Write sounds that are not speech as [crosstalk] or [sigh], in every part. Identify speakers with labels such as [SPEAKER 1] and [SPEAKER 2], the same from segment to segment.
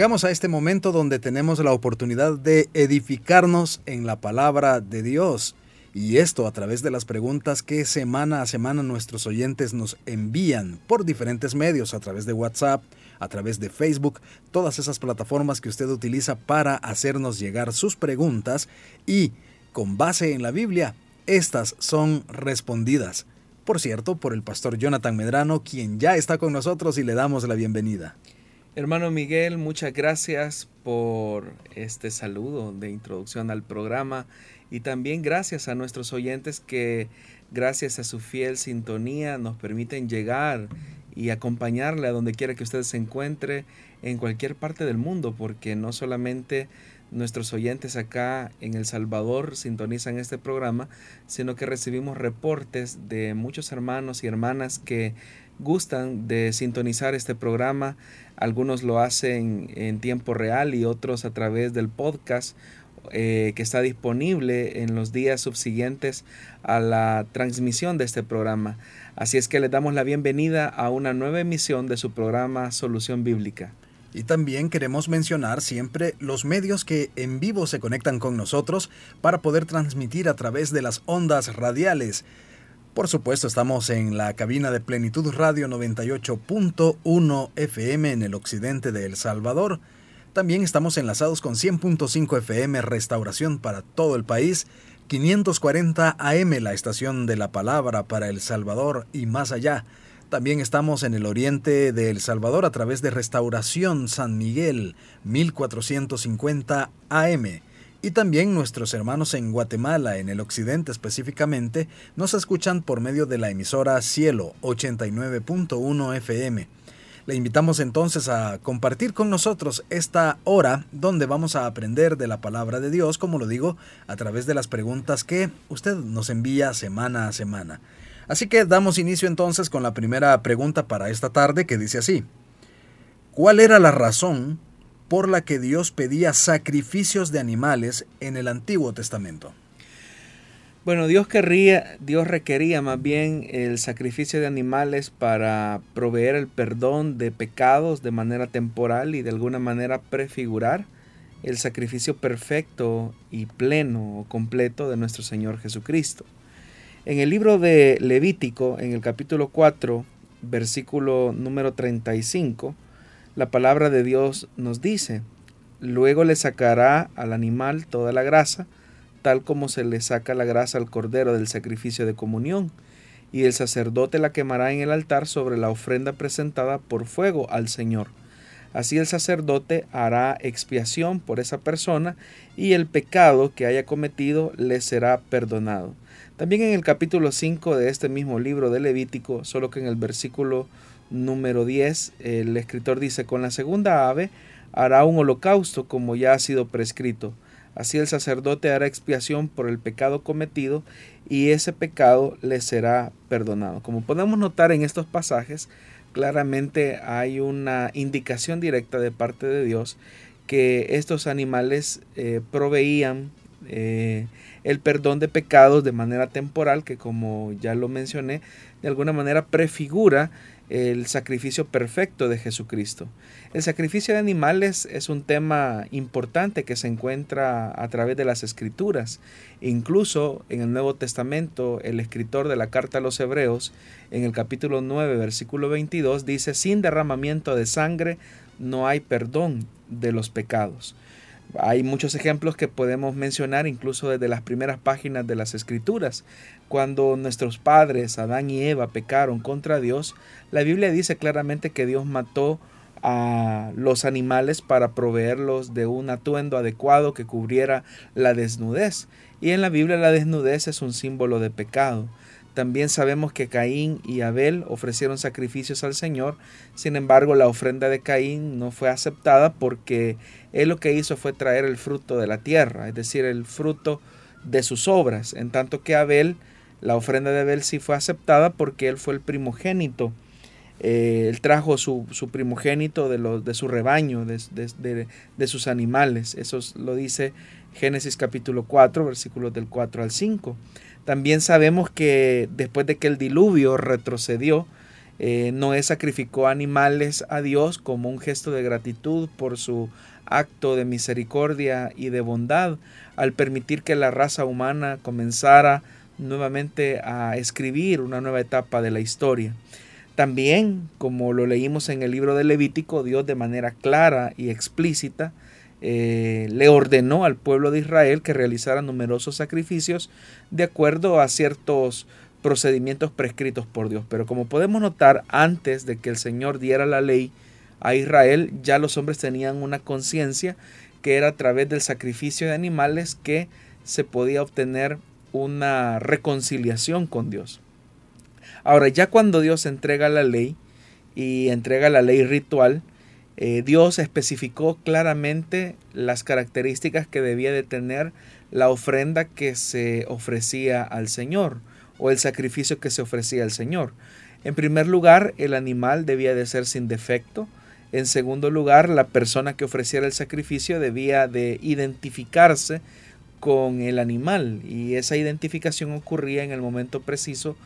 [SPEAKER 1] Llegamos a este momento donde tenemos la oportunidad de edificarnos en la palabra de Dios. Y esto a través de las preguntas que semana a semana nuestros oyentes nos envían por diferentes medios, a través de WhatsApp, a través de Facebook, todas esas plataformas que usted utiliza para hacernos llegar sus preguntas y, con base en la Biblia, estas son respondidas. Por cierto, por el pastor Jonathan Medrano, quien ya está con nosotros y le damos la bienvenida.
[SPEAKER 2] Hermano Miguel, muchas gracias por este saludo de introducción al programa y también gracias a nuestros oyentes que gracias a su fiel sintonía nos permiten llegar y acompañarle a donde quiera que usted se encuentre en cualquier parte del mundo, porque no solamente nuestros oyentes acá en El Salvador sintonizan este programa, sino que recibimos reportes de muchos hermanos y hermanas que gustan de sintonizar este programa. Algunos lo hacen en tiempo real y otros a través del podcast eh, que está disponible en los días subsiguientes a la transmisión de este programa. Así es que les damos la bienvenida a una nueva emisión de su programa Solución Bíblica.
[SPEAKER 1] Y también queremos mencionar siempre los medios que en vivo se conectan con nosotros para poder transmitir a través de las ondas radiales. Por supuesto, estamos en la cabina de Plenitud Radio 98.1 FM en el occidente de El Salvador. También estamos enlazados con 100.5 FM Restauración para todo el país, 540 AM la estación de la palabra para El Salvador y más allá. También estamos en el oriente de El Salvador a través de Restauración San Miguel 1450 AM y también nuestros hermanos en Guatemala, en el occidente específicamente, nos escuchan por medio de la emisora Cielo 89.1 FM. Le invitamos entonces a compartir con nosotros esta hora donde vamos a aprender de la palabra de Dios, como lo digo, a través de las preguntas que usted nos envía semana a semana. Así que damos inicio entonces con la primera pregunta para esta tarde que dice así. ¿Cuál era la razón por la que Dios pedía sacrificios de animales en el Antiguo Testamento?
[SPEAKER 2] Bueno, Dios querría, Dios requería más bien el sacrificio de animales para proveer el perdón de pecados de manera temporal y de alguna manera prefigurar el sacrificio perfecto y pleno o completo de nuestro Señor Jesucristo. En el libro de Levítico, en el capítulo 4, versículo número 35, la palabra de Dios nos dice, luego le sacará al animal toda la grasa, tal como se le saca la grasa al cordero del sacrificio de comunión, y el sacerdote la quemará en el altar sobre la ofrenda presentada por fuego al Señor. Así el sacerdote hará expiación por esa persona y el pecado que haya cometido le será perdonado. También en el capítulo 5 de este mismo libro de Levítico, solo que en el versículo número 10, el escritor dice, con la segunda ave hará un holocausto como ya ha sido prescrito. Así el sacerdote hará expiación por el pecado cometido y ese pecado le será perdonado. Como podemos notar en estos pasajes, claramente hay una indicación directa de parte de Dios que estos animales eh, proveían eh, el perdón de pecados de manera temporal, que como ya lo mencioné, de alguna manera prefigura el sacrificio perfecto de Jesucristo. El sacrificio de animales es un tema importante que se encuentra a través de las escrituras. Incluso en el Nuevo Testamento, el escritor de la carta a los Hebreos, en el capítulo 9, versículo 22, dice, sin derramamiento de sangre no hay perdón de los pecados. Hay muchos ejemplos que podemos mencionar incluso desde las primeras páginas de las escrituras. Cuando nuestros padres, Adán y Eva, pecaron contra Dios, la Biblia dice claramente que Dios mató a los animales para proveerlos de un atuendo adecuado que cubriera la desnudez. Y en la Biblia la desnudez es un símbolo de pecado. También sabemos que Caín y Abel ofrecieron sacrificios al Señor, sin embargo la ofrenda de Caín no fue aceptada porque él lo que hizo fue traer el fruto de la tierra, es decir, el fruto de sus obras, en tanto que Abel, la ofrenda de Abel sí fue aceptada porque él fue el primogénito. Eh, él trajo su, primogénito de, los, de su rebaño, de, de, sus animales. Eso lo dice Génesis capítulo 4, versículos del 4 al 5. También sabemos que después de que el diluvio retrocedió, eh, Noé sacrificó animales a Dios como un gesto de gratitud por su acto de misericordia y de bondad al permitir que la raza humana comenzara nuevamente a escribir una nueva etapa de la historia. También, como lo leímos en el libro de Levítico, Dios de manera clara y explícita eh, le ordenó al pueblo de Israel que realizara numerosos sacrificios de acuerdo a ciertos procedimientos prescritos por Dios. Pero como podemos notar, antes de que el Señor diera la ley a Israel, ya los hombres tenían una conciencia que era a través del sacrificio de animales que se podía obtener una reconciliación con Dios. Ahora, ya cuando Dios entrega la ley y entrega la ley ritual, eh, Dios especificó claramente las características que debía de tener la ofrenda que se ofrecía al Señor o el sacrificio que se ofrecía al Señor. En primer lugar, el animal debía de ser sin defecto. En segundo lugar, la persona que ofreciera el sacrificio debía de identificarse con el animal y esa identificación ocurría en el momento preciso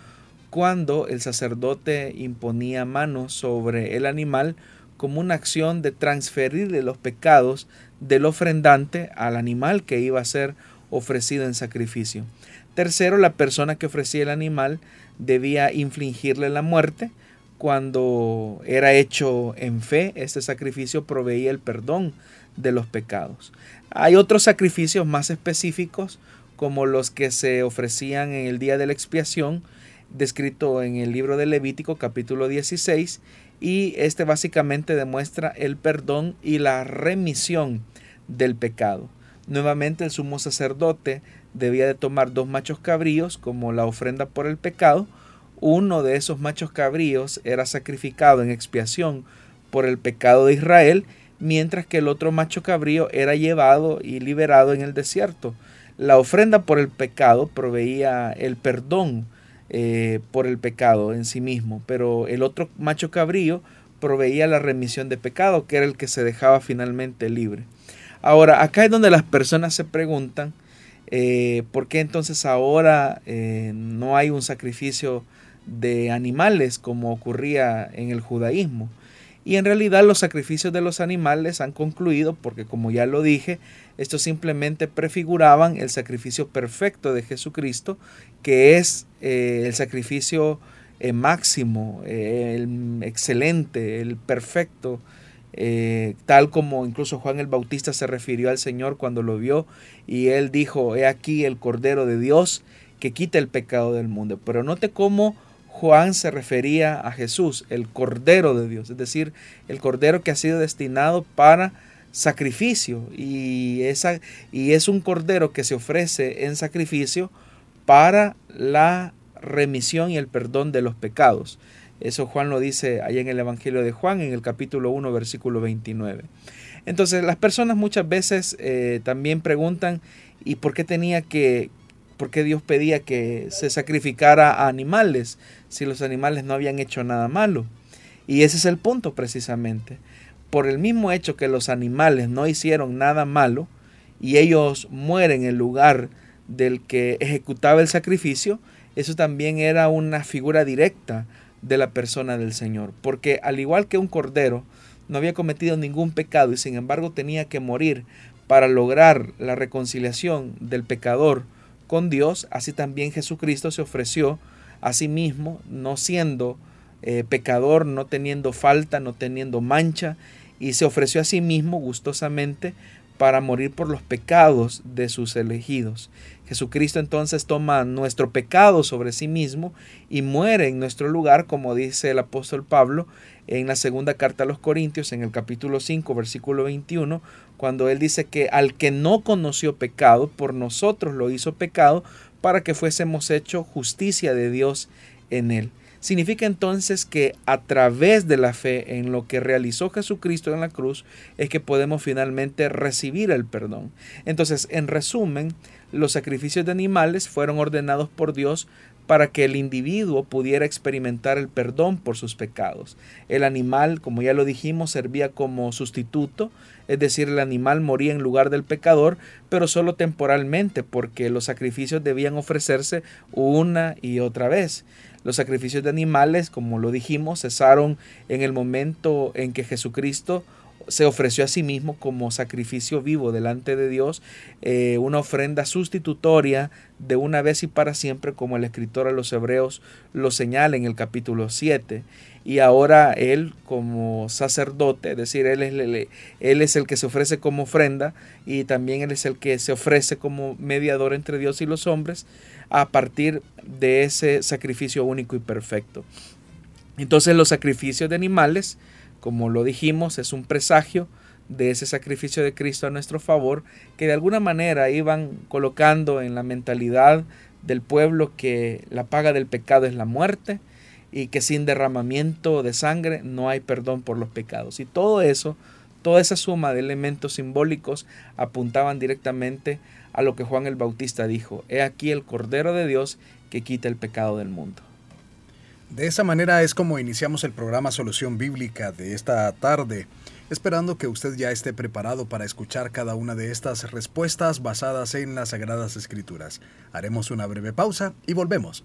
[SPEAKER 2] cuando el sacerdote imponía mano sobre el animal como una acción de transferirle los pecados del ofrendante al animal que iba a ser ofrecido en sacrificio. Tercero, la persona que ofrecía el animal debía infligirle la muerte. Cuando era hecho en fe, este sacrificio proveía el perdón de los pecados. Hay otros sacrificios más específicos, como los que se ofrecían en el día de la expiación, descrito en el libro de Levítico capítulo 16, y este básicamente demuestra el perdón y la remisión del pecado. Nuevamente el sumo sacerdote debía de tomar dos machos cabríos como la ofrenda por el pecado. Uno de esos machos cabríos era sacrificado en expiación por el pecado de Israel, mientras que el otro macho cabrío era llevado y liberado en el desierto. La ofrenda por el pecado proveía el perdón eh, por el pecado en sí mismo, pero el otro macho cabrío proveía la remisión de pecado, que era el que se dejaba finalmente libre. Ahora, acá es donde las personas se preguntan, eh, ¿por qué entonces ahora eh, no hay un sacrificio de animales como ocurría en el judaísmo? Y en realidad los sacrificios de los animales han concluido porque como ya lo dije, estos simplemente prefiguraban el sacrificio perfecto de Jesucristo, que es eh, el sacrificio eh, máximo, eh, el excelente, el perfecto, tal como incluso Juan el Bautista se refirió al Señor cuando lo vio y él dijo, he aquí el Cordero de Dios que quita el pecado del mundo. Pero note cómo Juan se refería a Jesús, el Cordero de Dios, es decir, el Cordero que ha sido destinado para sacrificio y, esa, y es un Cordero que se ofrece en sacrificio para la remisión y el perdón de los pecados. Eso Juan lo dice ahí en el Evangelio de Juan, en el capítulo 1, versículo 29. Entonces las personas muchas veces eh, también preguntan, ¿y por qué tenía que, por qué Dios pedía que se sacrificara a animales si los animales no habían hecho nada malo? Y ese es el punto precisamente. Por el mismo hecho que los animales no hicieron nada malo y ellos mueren en lugar del que ejecutaba el sacrificio, eso también era una figura directa de la persona del Señor. Porque al igual que un cordero no había cometido ningún pecado y sin embargo tenía que morir para lograr la reconciliación del pecador con Dios, así también Jesucristo se ofreció a sí mismo, no siendo eh, pecador, no teniendo falta, no teniendo mancha, y se ofreció a sí mismo gustosamente para morir por los pecados de sus elegidos. Jesucristo entonces toma nuestro pecado sobre sí mismo y muere en nuestro lugar, como dice el apóstol Pablo en la segunda carta a los Corintios, en el capítulo 5, versículo 21, cuando él dice que al que no conoció pecado, por nosotros lo hizo pecado, para que fuésemos hecho justicia de Dios en él. Significa entonces que a través de la fe en lo que realizó Jesucristo en la cruz es que podemos finalmente recibir el perdón. Entonces, en resumen, los sacrificios de animales fueron ordenados por Dios para que el individuo pudiera experimentar el perdón por sus pecados. El animal, como ya lo dijimos, servía como sustituto, es decir, el animal moría en lugar del pecador, pero solo temporalmente, porque los sacrificios debían ofrecerse una y otra vez. Los sacrificios de animales, como lo dijimos, cesaron en el momento en que Jesucristo se ofreció a sí mismo como sacrificio vivo delante de Dios, eh, una ofrenda sustitutoria de una vez y para siempre, como el escritor a los hebreos lo señala en el capítulo 7. Y ahora él como sacerdote, es decir, él es, él es el que se ofrece como ofrenda y también él es el que se ofrece como mediador entre Dios y los hombres, a partir de ese sacrificio único y perfecto. Entonces los sacrificios de animales, como lo dijimos, es un presagio de ese sacrificio de Cristo a nuestro favor, que de alguna manera iban colocando en la mentalidad del pueblo que la paga del pecado es la muerte y que sin derramamiento de sangre no hay perdón por los pecados. Y todo eso, toda esa suma de elementos simbólicos apuntaban directamente a lo que Juan el Bautista dijo, He aquí el Cordero de Dios que quita el pecado del mundo.
[SPEAKER 1] De esa manera es como iniciamos el programa Solución Bíblica de esta tarde, esperando que usted ya esté preparado para escuchar cada una de estas respuestas basadas en las Sagradas Escrituras. Haremos una breve pausa y volvemos.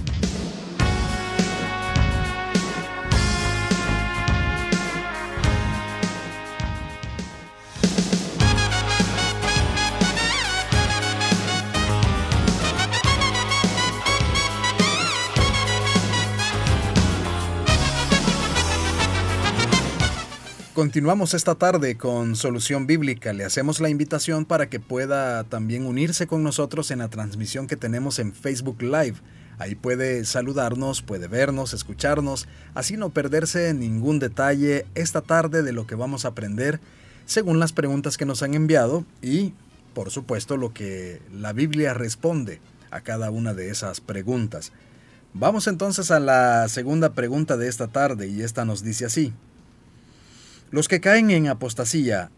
[SPEAKER 1] Continuamos esta tarde con Solución Bíblica. Le hacemos la invitación para que pueda también unirse con nosotros en la transmisión que tenemos en Facebook Live. Ahí puede saludarnos, puede vernos, escucharnos, así no perderse ningún detalle esta tarde de lo que vamos a aprender según las preguntas que nos han enviado y, por supuesto, lo que la Biblia responde a cada una de esas preguntas. Vamos entonces a la segunda pregunta de esta tarde y esta nos dice así. Los que caen en apostasía,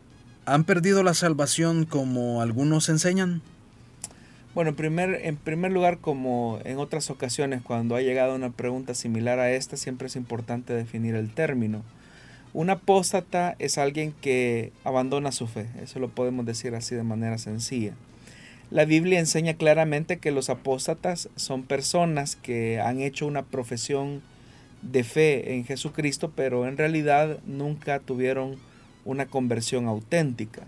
[SPEAKER 1] ¿han perdido la salvación como algunos enseñan?
[SPEAKER 2] Bueno, en primer, en primer lugar, como en otras ocasiones, cuando ha llegado una pregunta similar a esta, siempre es importante definir el término. Un apóstata es alguien que abandona su fe, eso lo podemos decir así de manera sencilla. La Biblia enseña claramente que los apóstatas son personas que han hecho una profesión de fe en Jesucristo, pero en realidad nunca tuvieron una conversión auténtica.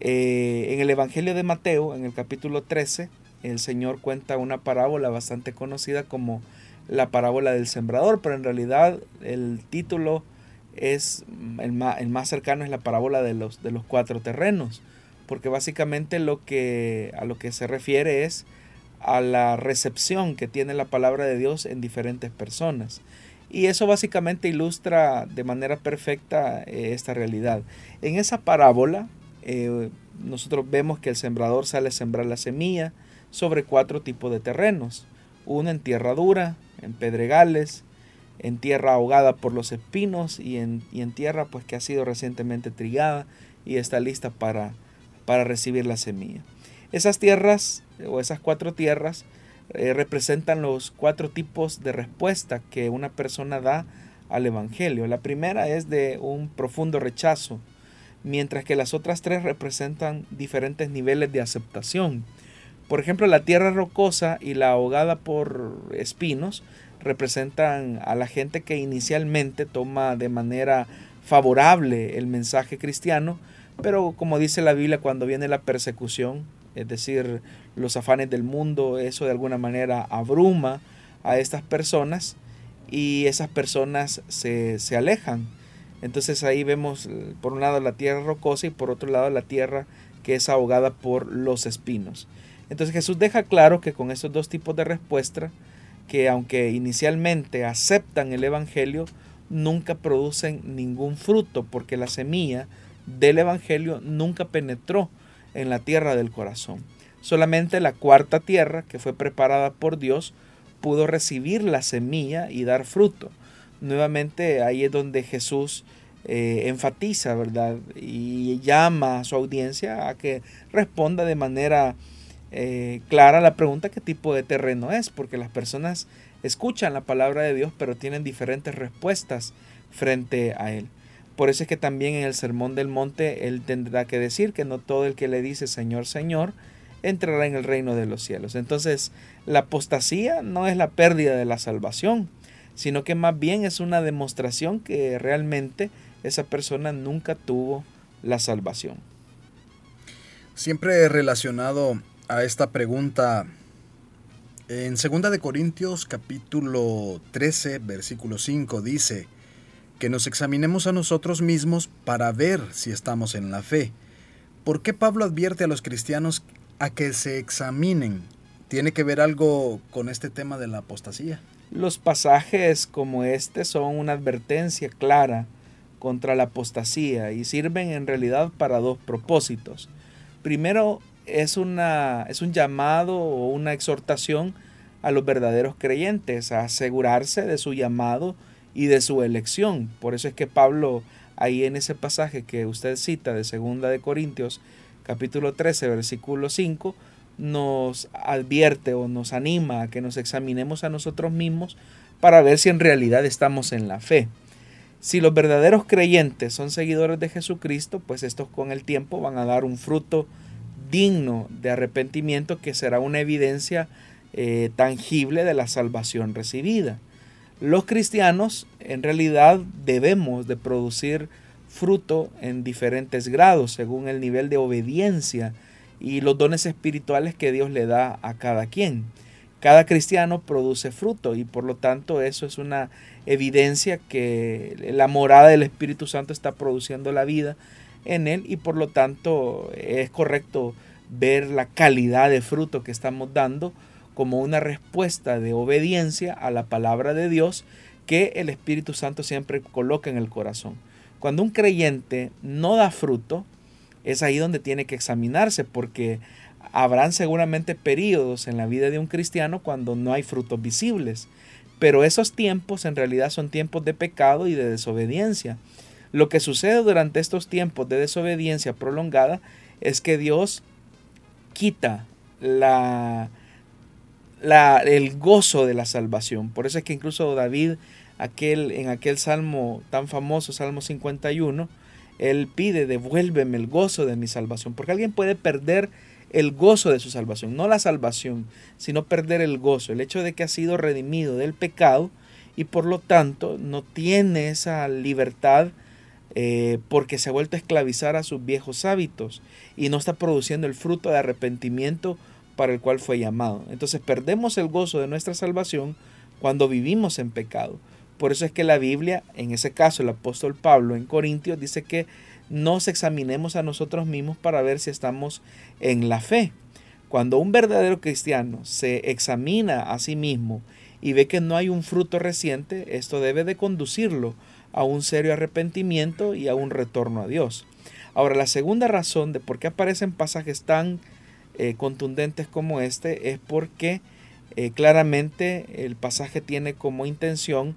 [SPEAKER 2] Eh, en el Evangelio de Mateo, en el capítulo 13, el Señor cuenta una parábola bastante conocida como la parábola del sembrador, pero en realidad el título es el más, el más cercano es la parábola de los, de los cuatro terrenos, porque básicamente lo que, a lo que se refiere es a la recepción que tiene la palabra de Dios en diferentes personas. Y eso básicamente ilustra de manera perfecta eh, esta realidad. En esa parábola, eh, nosotros vemos que el sembrador sale a sembrar la semilla sobre cuatro tipos de terrenos. Uno en tierra dura, en pedregales, en tierra ahogada por los espinos y en, en tierra pues que ha sido recientemente trigada y está lista para, para recibir la semilla. Esas tierras o esas cuatro tierras eh, representan los cuatro tipos de respuesta que una persona da al Evangelio. La primera es de un profundo rechazo, mientras que las otras tres representan diferentes niveles de aceptación. Por ejemplo, la tierra rocosa y la ahogada por espinos representan a la gente que inicialmente toma de manera favorable el mensaje cristiano, pero como dice la Biblia, cuando viene la persecución, es decir, los afanes del mundo, eso de alguna manera abruma a estas personas y esas personas se, se alejan. Entonces ahí vemos por un lado la tierra rocosa y por otro lado la tierra que es ahogada por los espinos. Entonces Jesús deja claro que con estos dos tipos de respuesta, que aunque inicialmente aceptan el Evangelio, nunca producen ningún fruto porque la semilla del Evangelio nunca penetró en la tierra del corazón. Solamente la cuarta tierra, que fue preparada por Dios, pudo recibir la semilla y dar fruto. Nuevamente ahí es donde Jesús eh, enfatiza, ¿verdad? Y llama a su audiencia a que responda de manera eh, clara la pregunta qué tipo de terreno es, porque las personas escuchan la palabra de Dios, pero tienen diferentes respuestas frente a Él. Por eso es que también en el Sermón del Monte Él tendrá que decir que no todo el que le dice Señor, Señor, entrará en el reino de los cielos. Entonces, la apostasía no es la pérdida de la salvación, sino que más bien es una demostración que realmente esa persona nunca tuvo la salvación.
[SPEAKER 1] Siempre relacionado a esta pregunta en 2 de Corintios capítulo 13, versículo 5 dice que nos examinemos a nosotros mismos para ver si estamos en la fe. ¿Por qué Pablo advierte a los cristianos a que se examinen? ¿Tiene que ver algo con este tema de la apostasía?
[SPEAKER 2] Los pasajes como este son una advertencia clara contra la apostasía y sirven en realidad para dos propósitos. Primero, es, una, es un llamado o una exhortación a los verdaderos creyentes a asegurarse de su llamado y de su elección. Por eso es que Pablo ahí en ese pasaje que usted cita de segunda de Corintios capítulo 13 versículo 5 nos advierte o nos anima a que nos examinemos a nosotros mismos para ver si en realidad estamos en la fe. Si los verdaderos creyentes son seguidores de Jesucristo, pues estos con el tiempo van a dar un fruto digno de arrepentimiento que será una evidencia eh, tangible de la salvación recibida. Los cristianos en realidad debemos de producir fruto en diferentes grados según el nivel de obediencia y los dones espirituales que Dios le da a cada quien. Cada cristiano produce fruto y por lo tanto eso es una evidencia que la morada del Espíritu Santo está produciendo la vida en él y por lo tanto es correcto ver la calidad de fruto que estamos dando como una respuesta de obediencia a la palabra de Dios que el Espíritu Santo siempre coloca en el corazón. Cuando un creyente no da fruto, es ahí donde tiene que examinarse porque habrán seguramente periodos en la vida de un cristiano cuando no hay frutos visibles. Pero esos tiempos en realidad son tiempos de pecado y de desobediencia. Lo que sucede durante estos tiempos de desobediencia prolongada es que Dios quita la, la, el gozo de la salvación. Por eso es que incluso David, en aquel salmo tan famoso, Salmo 51, él pide, devuélveme el gozo de mi salvación. Porque alguien puede perder el gozo de su salvación, no la salvación, sino perder el gozo, el hecho de que ha sido redimido del pecado y por lo tanto no tiene esa libertad eh, porque se ha vuelto a esclavizar a sus viejos hábitos y no está produciendo el fruto de arrepentimiento para el cual fue llamado. Entonces perdemos el gozo de nuestra salvación cuando vivimos en pecado. Por eso es que la Biblia, en ese caso el apóstol Pablo en Corintios, dice que nos examinemos a nosotros mismos para ver si estamos en la fe. Cuando un verdadero cristiano se examina a sí mismo y ve que no hay un fruto reciente, esto debe de conducirlo a un serio arrepentimiento y a un retorno a Dios. Ahora, la segunda razón de por qué aparecen pasajes tan eh, contundentes como este es porque eh, claramente el pasaje tiene como intención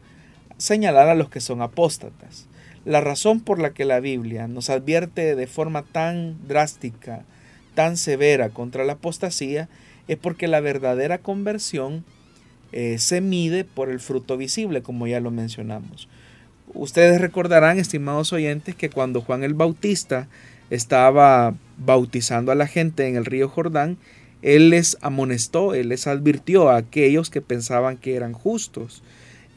[SPEAKER 2] señalar a los que son apóstatas. La razón por la que la Biblia nos advierte de forma tan drástica, tan severa contra la apostasía, es porque la verdadera conversión eh, se mide por el fruto visible, como ya lo mencionamos. Ustedes recordarán, estimados oyentes, que cuando Juan el Bautista estaba bautizando a la gente en el río Jordán, él les amonestó, él les advirtió a aquellos que pensaban que eran justos,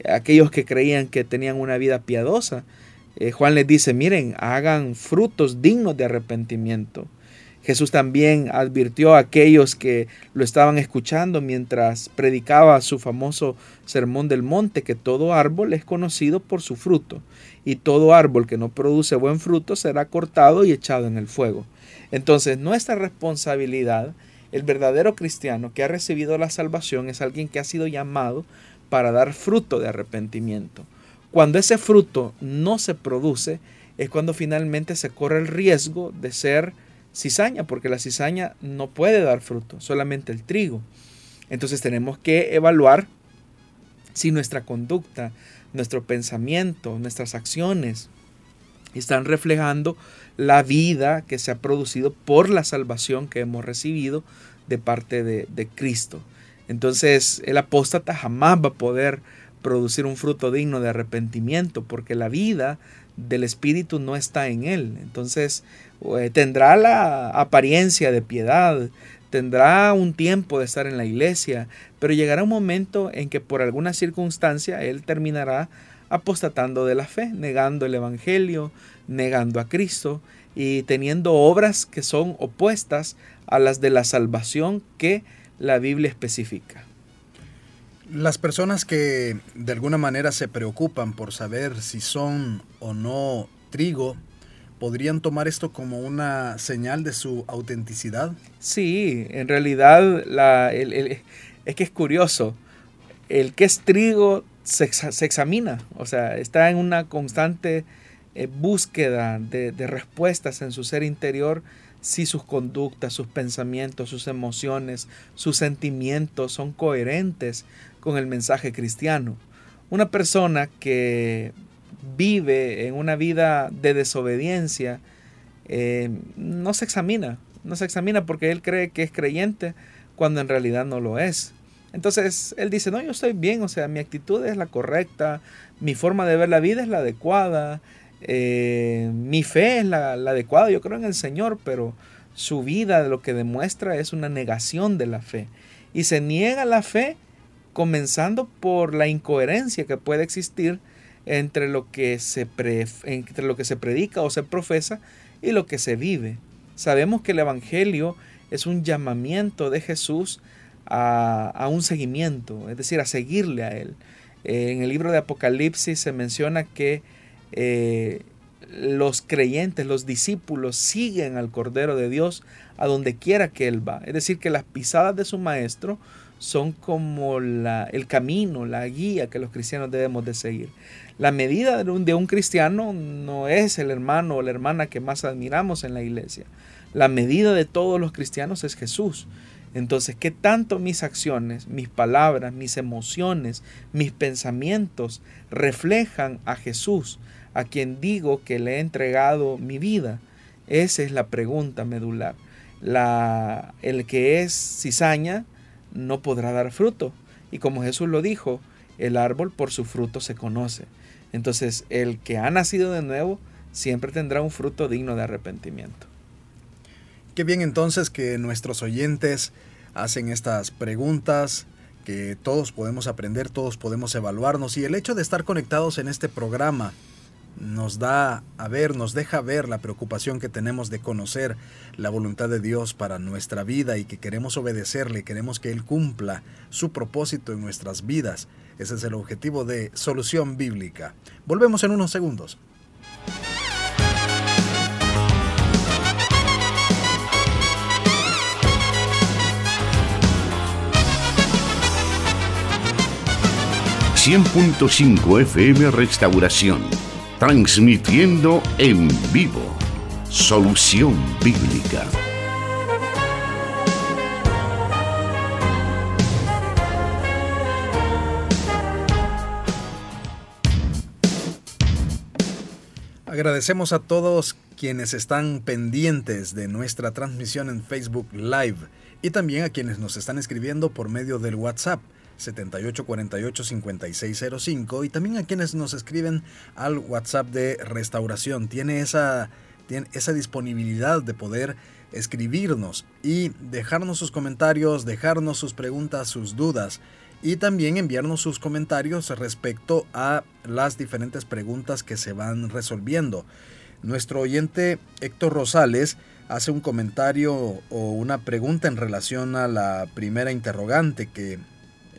[SPEAKER 2] aquellos que creían que tenían una vida piadosa. Eh, Juan les dice, miren, hagan frutos dignos de arrepentimiento. Jesús también advirtió a aquellos que lo estaban escuchando mientras predicaba su famoso sermón del monte que todo árbol es conocido por su fruto y todo árbol que no produce buen fruto será cortado y echado en el fuego. Entonces nuestra responsabilidad, el verdadero cristiano que ha recibido la salvación es alguien que ha sido llamado para dar fruto de arrepentimiento. Cuando ese fruto no se produce, es cuando finalmente se corre el riesgo de ser cizaña, porque la cizaña no puede dar fruto, solamente el trigo. Entonces tenemos que evaluar si nuestra conducta, nuestro pensamiento, nuestras acciones están reflejando la vida que se ha producido por la salvación que hemos recibido de parte de, de Cristo. Entonces el apóstata jamás va a poder producir un fruto digno de arrepentimiento porque la vida del Espíritu no está en él. Entonces eh, tendrá la apariencia de piedad, tendrá un tiempo de estar en la iglesia, pero llegará un momento en que por alguna circunstancia él terminará apostatando de la fe, negando el Evangelio, negando a Cristo y teniendo obras que son opuestas a las de la salvación que la Biblia especifica.
[SPEAKER 1] Las personas que de alguna manera se preocupan por saber si son o no trigo, ¿podrían tomar esto como una señal de su autenticidad?
[SPEAKER 2] Sí, en realidad la, es que es curioso. El que es trigo se, examina, o sea, está en una constante eh, búsqueda de, de respuestas en su ser interior si sus conductas, sus pensamientos, sus emociones, sus sentimientos son coherentes con el mensaje cristiano. Una persona que vive en una vida de desobediencia eh, no se examina, no se examina porque él cree que es creyente cuando en realidad no lo es. Entonces él dice, no, yo estoy bien, o sea, mi actitud es la correcta, mi forma de ver la vida es la adecuada, eh, mi fe es la, adecuada, yo creo en el Señor, pero su vida lo que demuestra es una negación de la fe. Y se niega la fe comenzando por la incoherencia que puede existir entre lo que se, entre lo que se predica o se profesa y lo que se vive. Sabemos que el Evangelio es un llamamiento de Jesús a, un seguimiento, es decir, a seguirle a Él. en el libro de Apocalipsis se menciona que eh, los creyentes, los discípulos siguen al Cordero de Dios a donde quiera que Él va. Es decir, que las pisadas de su Maestro son como la, el camino, la guía que los cristianos debemos de seguir. La medida de un, de un cristiano no es el hermano o la hermana que más admiramos en la iglesia. La medida de todos los cristianos es Jesús. Entonces, ¿qué tanto mis acciones, mis palabras, mis emociones, mis pensamientos reflejan a Jesús, a quien digo que le he entregado mi vida? Esa es la pregunta medular. La, el que es cizaña no podrá dar fruto. Y como Jesús lo dijo, el árbol por su fruto se conoce. Entonces, el que ha nacido de nuevo siempre tendrá un fruto digno de arrepentimiento.
[SPEAKER 1] Qué bien entonces que nuestros oyentes hacen estas preguntas, que todos podemos aprender, todos podemos evaluarnos y el hecho de estar conectados en este programa nos da a ver, nos deja ver la preocupación que tenemos de conocer la voluntad de Dios para nuestra vida y que queremos obedecerle, queremos que Él cumpla su propósito en nuestras vidas. Ese es el objetivo de Solución Bíblica. Volvemos en unos segundos.
[SPEAKER 3] ...100.5 FM Restauración transmitiendo en vivo Solución Bíblica.
[SPEAKER 1] Agradecemos a todos quienes están pendientes de nuestra transmisión en Facebook Live y también a quienes nos están escribiendo por medio del WhatsApp 7848-5605 y también a quienes nos escriben al WhatsApp de Restauración. Tiene esa, tiene esa disponibilidad de poder escribirnos y dejarnos sus comentarios, dejarnos sus preguntas, sus dudas y también enviarnos sus comentarios respecto a las diferentes preguntas que se van resolviendo. Nuestro oyente Héctor Rosales hace un comentario o una pregunta en relación a la primera interrogante que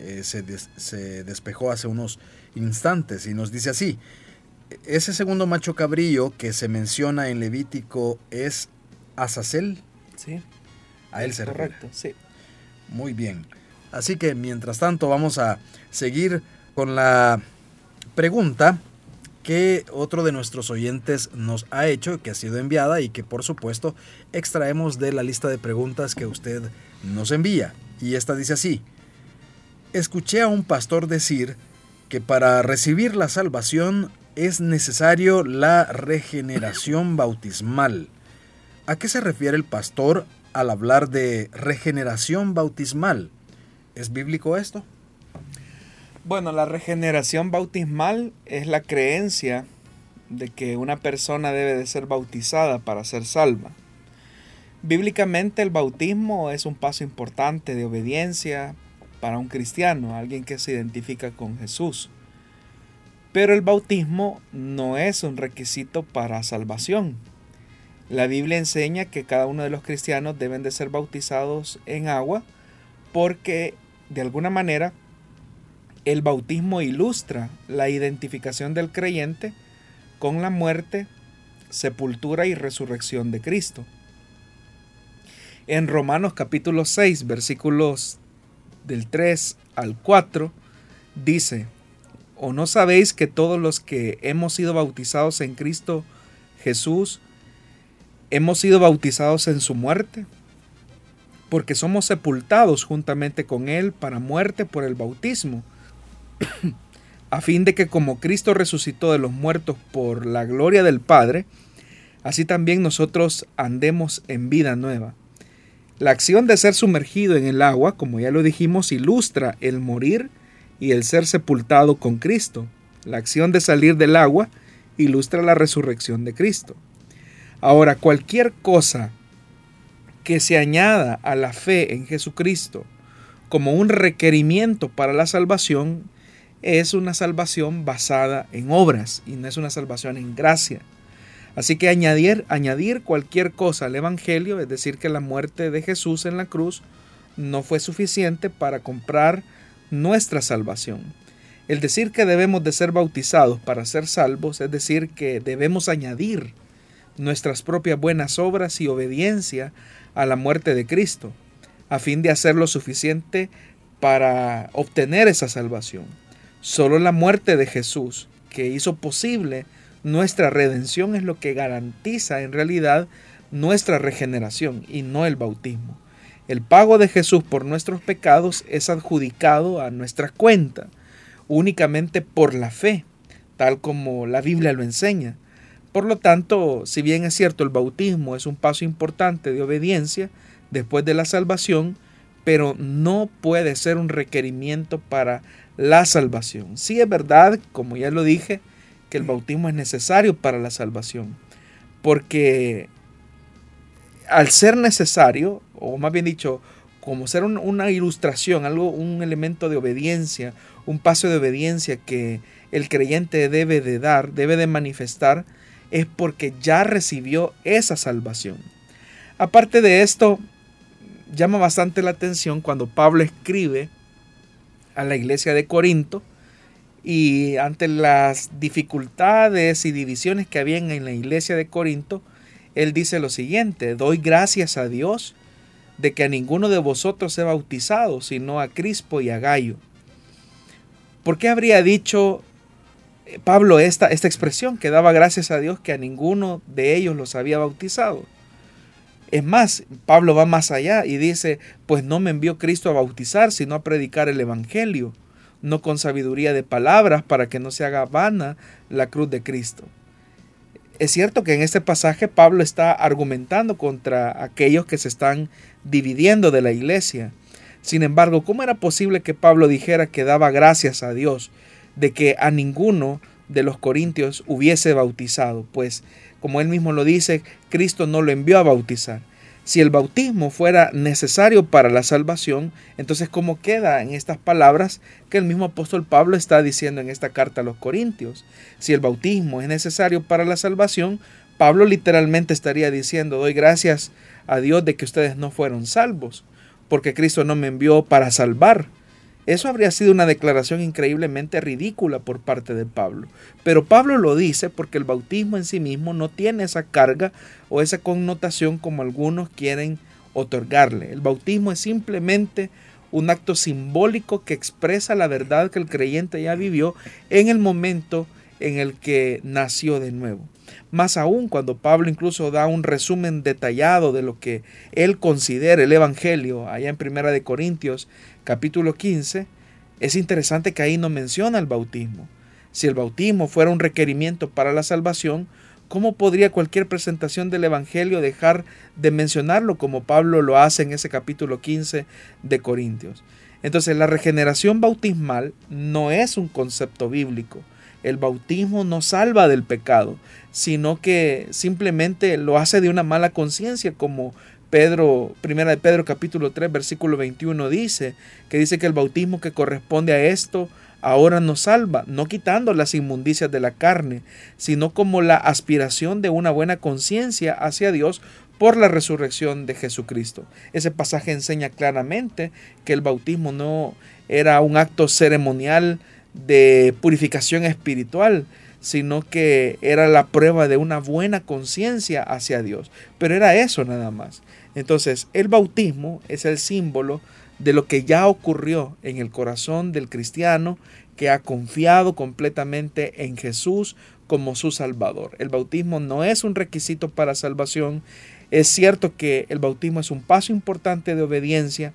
[SPEAKER 1] eh, se, se, despejó hace unos instantes y nos dice así, ese segundo macho cabrillo que se menciona en Levítico es Azazel.
[SPEAKER 2] Sí.
[SPEAKER 1] A él se
[SPEAKER 2] Correcto, sí.
[SPEAKER 1] Muy bien. Así que mientras tanto vamos a seguir con la pregunta que otro de nuestros oyentes nos ha hecho, que ha sido enviada y que por supuesto extraemos de la lista de preguntas que usted nos envía. Y esta dice así, escuché a un pastor decir que para recibir la salvación es necesario la regeneración [laughs] bautismal. ¿A qué se refiere el pastor al hablar de regeneración bautismal? ¿Es bíblico esto?
[SPEAKER 2] Bueno, la regeneración bautismal es la creencia de que una persona debe de ser bautizada para ser salva. Bíblicamente el bautismo es un paso importante de obediencia para un cristiano, alguien que se identifica con Jesús. Pero el bautismo no es un requisito para salvación. La Biblia enseña que cada uno de los cristianos deben de ser bautizados en agua porque de alguna manera, el bautismo ilustra la identificación del creyente con la muerte, sepultura y resurrección de Cristo. En Romanos capítulo 6, versículos del 3 al 4, dice, ¿o no sabéis que todos los que hemos sido bautizados en Cristo Jesús, hemos sido bautizados en su muerte? porque somos sepultados juntamente con Él para muerte por el bautismo, [clears throat] a fin de que como Cristo resucitó de los muertos por la gloria del Padre, así también nosotros andemos en vida nueva. La acción de ser sumergido en el agua, como ya lo dijimos, ilustra el morir y el ser sepultado con Cristo. La acción de salir del agua ilustra la resurrección de Cristo. Ahora, cualquier cosa que se añada a la fe en Jesucristo como un requerimiento para la salvación es una salvación basada en obras y no es una salvación en gracia. Así que añadir, añadir cualquier cosa al Evangelio, es decir, que la muerte de Jesús en la cruz no fue suficiente para comprar nuestra salvación. El decir que debemos de ser bautizados para ser salvos, es decir, que debemos añadir nuestras propias buenas obras y obediencia a la muerte de Cristo, a fin de hacer lo suficiente para obtener esa salvación. Solo la muerte de Jesús, que hizo posible nuestra redención, es lo que garantiza en realidad nuestra regeneración y no el bautismo. El pago de Jesús por nuestros pecados es adjudicado a nuestra cuenta únicamente por la fe, tal como la Biblia lo enseña. Por lo tanto, si bien es cierto el bautismo es un paso importante de obediencia después de la salvación, pero no puede ser un requerimiento para la salvación. Sí es verdad, como ya lo dije, que el bautismo es necesario para la salvación, porque al ser necesario, o más bien dicho, como ser una ilustración, algo, un elemento de obediencia, un paso de obediencia que el creyente debe de dar, debe de manifestar, es porque ya recibió esa salvación. Aparte de esto, llama bastante la atención cuando Pablo escribe a la iglesia de Corinto y ante las dificultades y divisiones que había en la iglesia de Corinto, él dice lo siguiente, doy gracias a Dios de que a ninguno de vosotros he bautizado, sino a Crispo y a Gallo. ¿Por qué habría dicho Pablo esta, esta expresión que daba gracias a Dios que a ninguno de ellos los había bautizado. Es más, Pablo va más allá y dice, pues no me envió Cristo a bautizar, sino a predicar el Evangelio, no con sabiduría de palabras para que no se haga vana la cruz de Cristo. Es cierto que en este pasaje Pablo está argumentando contra aquellos que se están dividiendo de la iglesia. Sin embargo, ¿cómo era posible que Pablo dijera que daba gracias a Dios de que a ninguno de los corintios hubiese bautizado? Pues, como él mismo lo dice, Cristo no lo envió a bautizar. Si el bautismo fuera necesario para la salvación, entonces ¿cómo queda en estas palabras que el mismo apóstol Pablo está diciendo en esta carta a los Corintios? Si el bautismo es necesario para la salvación, Pablo literalmente estaría diciendo, doy gracias a Dios de que ustedes no fueron salvos, porque Cristo no me envió para salvar, eso habría sido una declaración increíblemente ridícula por parte de Pablo. Pero Pablo lo dice porque el bautismo en sí mismo no tiene esa carga o esa connotación como algunos quieren otorgarle. El bautismo es simplemente un acto simbólico que expresa la verdad que el creyente ya vivió en el momento en el que nació de nuevo. Más aún cuando Pablo incluso da un resumen detallado de lo que él considera el Evangelio allá en Primera de Corintios capítulo 15, es interesante que ahí no menciona el bautismo. Si el bautismo fuera un requerimiento para la salvación, ¿cómo podría cualquier presentación del Evangelio dejar de mencionarlo como Pablo lo hace en ese capítulo 15 de Corintios? Entonces la regeneración bautismal no es un concepto bíblico. El bautismo no salva del pecado, sino que simplemente lo hace de una mala conciencia como Pedro, primera de Pedro capítulo 3 versículo 21 dice, que dice que el bautismo que corresponde a esto ahora nos salva, no quitando las inmundicias de la carne, sino como la aspiración de una buena conciencia hacia Dios por la resurrección de Jesucristo. Ese pasaje enseña claramente que el bautismo no era un acto ceremonial de purificación espiritual, sino que era la prueba de una buena conciencia hacia Dios. Pero era eso nada más. Entonces, el bautismo es el símbolo de lo que ya ocurrió en el corazón del cristiano que ha confiado completamente en Jesús como su Salvador. El bautismo no es un requisito para salvación. Es cierto que el bautismo es un paso importante de obediencia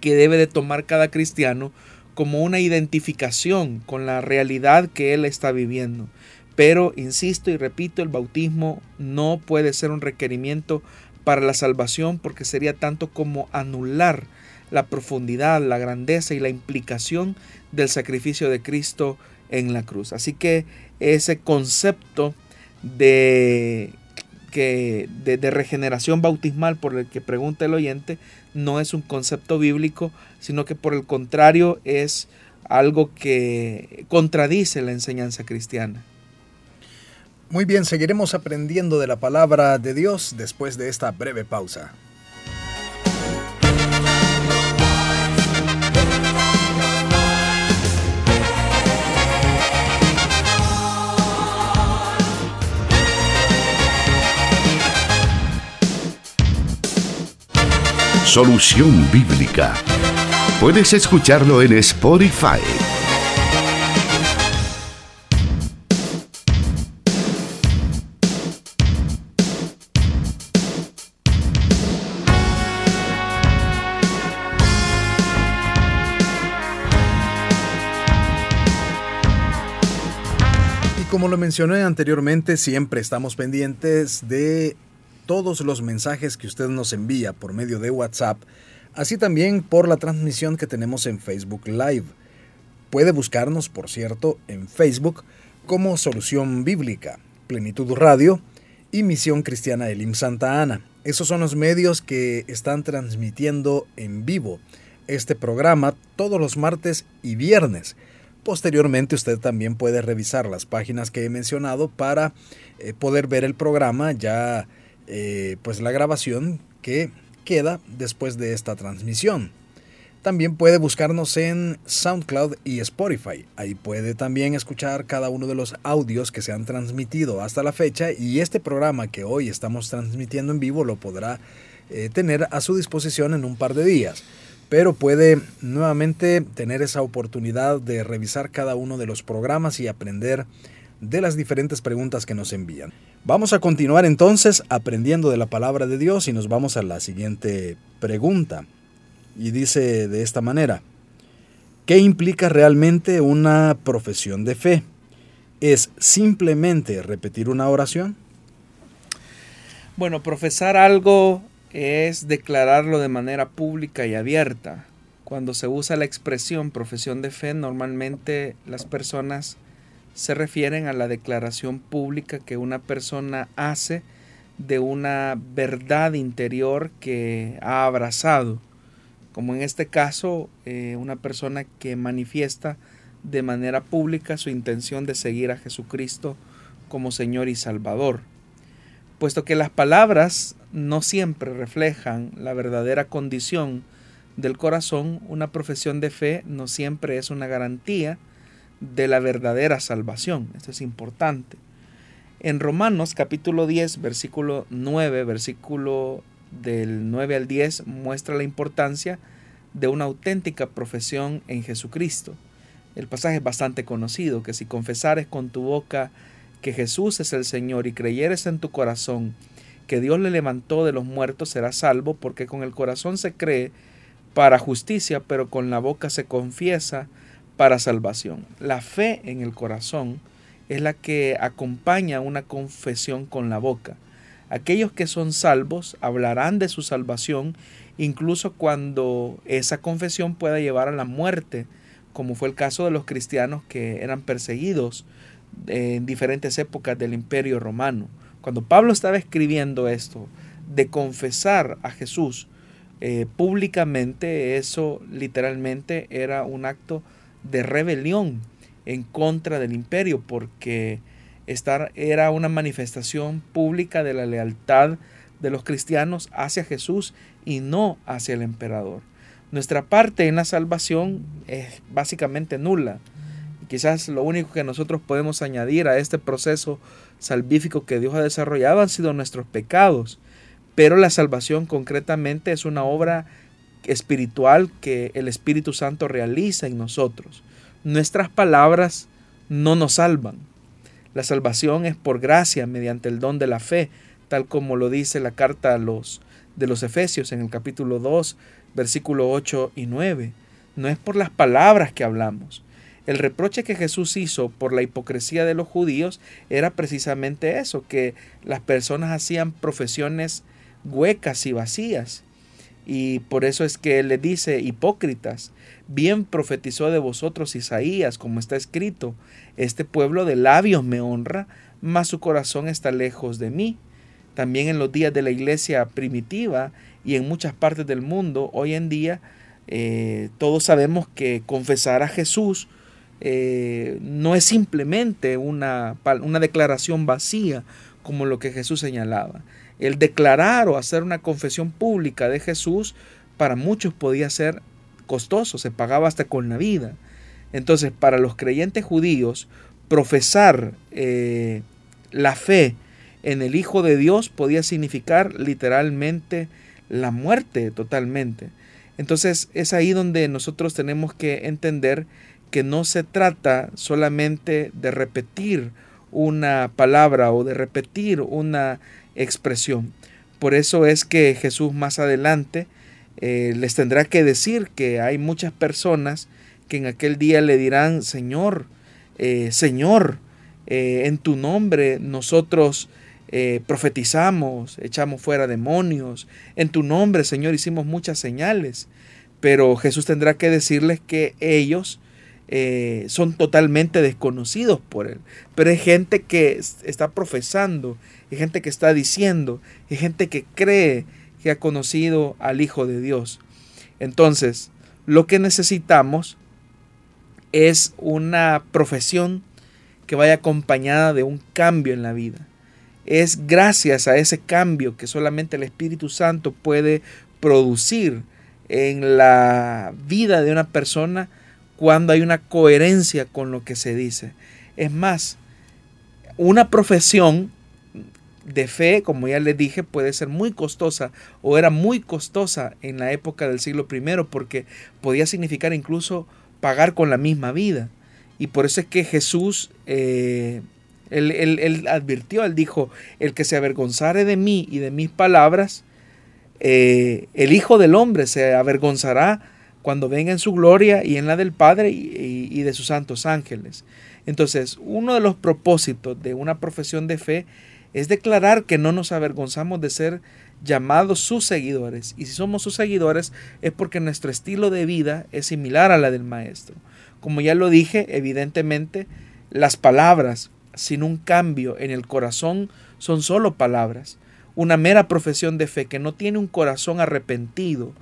[SPEAKER 2] que debe de tomar cada cristiano como una identificación con la realidad que él está viviendo. Pero, insisto y repito, el bautismo no puede ser un requerimiento para la salvación porque sería tanto como anular la profundidad, la grandeza y la implicación del sacrificio de Cristo en la cruz. Así que ese concepto de, que, de, de regeneración bautismal por el que pregunta el oyente no es un concepto bíblico, sino que por el contrario es algo que contradice la enseñanza cristiana.
[SPEAKER 1] Muy bien, seguiremos aprendiendo de la palabra de Dios después de esta breve pausa.
[SPEAKER 3] Solución Bíblica. Puedes escucharlo en Spotify.
[SPEAKER 1] como lo mencioné anteriormente, siempre estamos pendientes de todos los mensajes que usted nos envía por medio de WhatsApp, así también por la transmisión que tenemos en Facebook Live. Puede buscarnos, por cierto, en Facebook como Solución Bíblica, Plenitud Radio y Misión Cristiana Elim Santa Ana. Esos son los medios que están transmitiendo en vivo este programa todos los martes y viernes. Posteriormente usted también puede revisar las páginas que he mencionado para eh, poder ver el programa, ya eh, pues la grabación que queda después de esta transmisión. También puede buscarnos en SoundCloud y Spotify. Ahí puede también escuchar cada uno de los audios que se han transmitido hasta la fecha y este programa que hoy estamos transmitiendo en vivo lo podrá eh, tener a su disposición en un par de días pero puede nuevamente tener esa oportunidad de revisar cada uno de los programas y aprender de las diferentes preguntas que nos envían. Vamos a continuar entonces aprendiendo de la palabra de Dios y nos vamos a la siguiente pregunta. Y dice de esta manera, ¿qué implica realmente una profesión de fe? ¿Es simplemente repetir una oración?
[SPEAKER 2] Bueno, profesar algo es declararlo de manera pública y abierta. Cuando se usa la expresión profesión de fe, normalmente las personas se refieren a la declaración pública que una persona hace de una verdad interior que ha abrazado, como en este caso eh, una persona que manifiesta de manera pública su intención de seguir a Jesucristo como Señor y Salvador. Puesto que las palabras no siempre reflejan la verdadera condición del corazón, una profesión de fe no siempre es una garantía de la verdadera salvación. Esto es importante. En Romanos capítulo 10, versículo 9, versículo del 9 al 10, muestra la importancia de una auténtica profesión en Jesucristo. El pasaje es bastante conocido, que si confesares con tu boca que Jesús es el Señor y creyeres en tu corazón que Dios le levantó de los muertos, serás salvo, porque con el corazón se cree para justicia, pero con la boca se confiesa para salvación. La fe en el corazón es la que acompaña una confesión con la boca. Aquellos que son salvos hablarán de su salvación incluso cuando esa confesión pueda llevar a la muerte, como fue el caso de los cristianos que eran perseguidos en diferentes épocas del imperio romano. Cuando Pablo estaba escribiendo esto, de confesar a Jesús eh, públicamente, eso literalmente era un acto de rebelión en contra del imperio, porque estar era una manifestación pública de la lealtad de los cristianos hacia Jesús y no hacia el emperador. Nuestra parte en la salvación es básicamente nula. Quizás lo único que nosotros podemos añadir a este proceso salvífico que Dios ha desarrollado han sido nuestros pecados pero la salvación concretamente es una obra espiritual que el Espíritu Santo realiza en nosotros. Nuestras palabras no nos salvan. La salvación es por gracia mediante el don de la fe, tal como lo dice la carta a los de los Efesios en el capítulo 2, versículo 8 y 9. No es por las palabras que hablamos. El reproche que Jesús hizo por la hipocresía de los judíos era precisamente eso, que las personas hacían profesiones huecas y vacías. Y por eso es que él le dice, hipócritas, bien profetizó de vosotros Isaías, como está escrito, este pueblo de labios me honra, mas su corazón está lejos de mí. También en los días de la iglesia primitiva y en muchas partes del mundo, hoy en día, eh, todos sabemos que confesar a Jesús eh, no es simplemente una, una declaración vacía como lo que Jesús señalaba el declarar o hacer una confesión pública de Jesús para muchos podía ser costoso, se pagaba hasta con la vida. Entonces, para los creyentes judíos, profesar eh, la fe en el Hijo de Dios podía significar literalmente la muerte totalmente. Entonces, es ahí donde nosotros tenemos que entender que no se trata solamente de repetir una palabra o de repetir una expresión. Por eso es que Jesús más adelante eh, les tendrá que decir que hay muchas personas que en aquel día le dirán, Señor, eh, Señor, eh, en tu nombre nosotros profetizamos, echamos fuera demonios, en tu nombre, Señor, hicimos muchas señales. Pero Jesús tendrá que decirles que ellos son totalmente desconocidos por Él. Pero hay gente que está profesando, hay gente que está diciendo, hay gente que cree que ha conocido al Hijo de Dios. Entonces, lo que necesitamos es una profesión que vaya acompañada de un cambio en la vida. Es gracias a ese cambio que solamente el Espíritu Santo puede producir en la vida de una persona cuando hay una coherencia con lo que se dice. Es más, una profesión de fe, como ya les dije, puede ser muy costosa o era muy costosa en la época del siglo I porque podía significar incluso pagar con la misma vida. Y por eso es que Jesús, eh, él, advirtió, él dijo, el que se avergonzare de mí y de mis palabras, eh, el Hijo del Hombre se avergonzará cuando venga en su gloria y en la del Padre y de sus santos ángeles. Entonces, uno de los propósitos de una profesión de fe es declarar que no nos avergonzamos de ser llamados sus seguidores. Y si somos sus seguidores es porque nuestro estilo de vida es similar a la del Maestro. Como ya lo dije, evidentemente las palabras sin un cambio en el corazón son solo palabras. Una mera profesión de fe que no tiene un corazón arrepentido,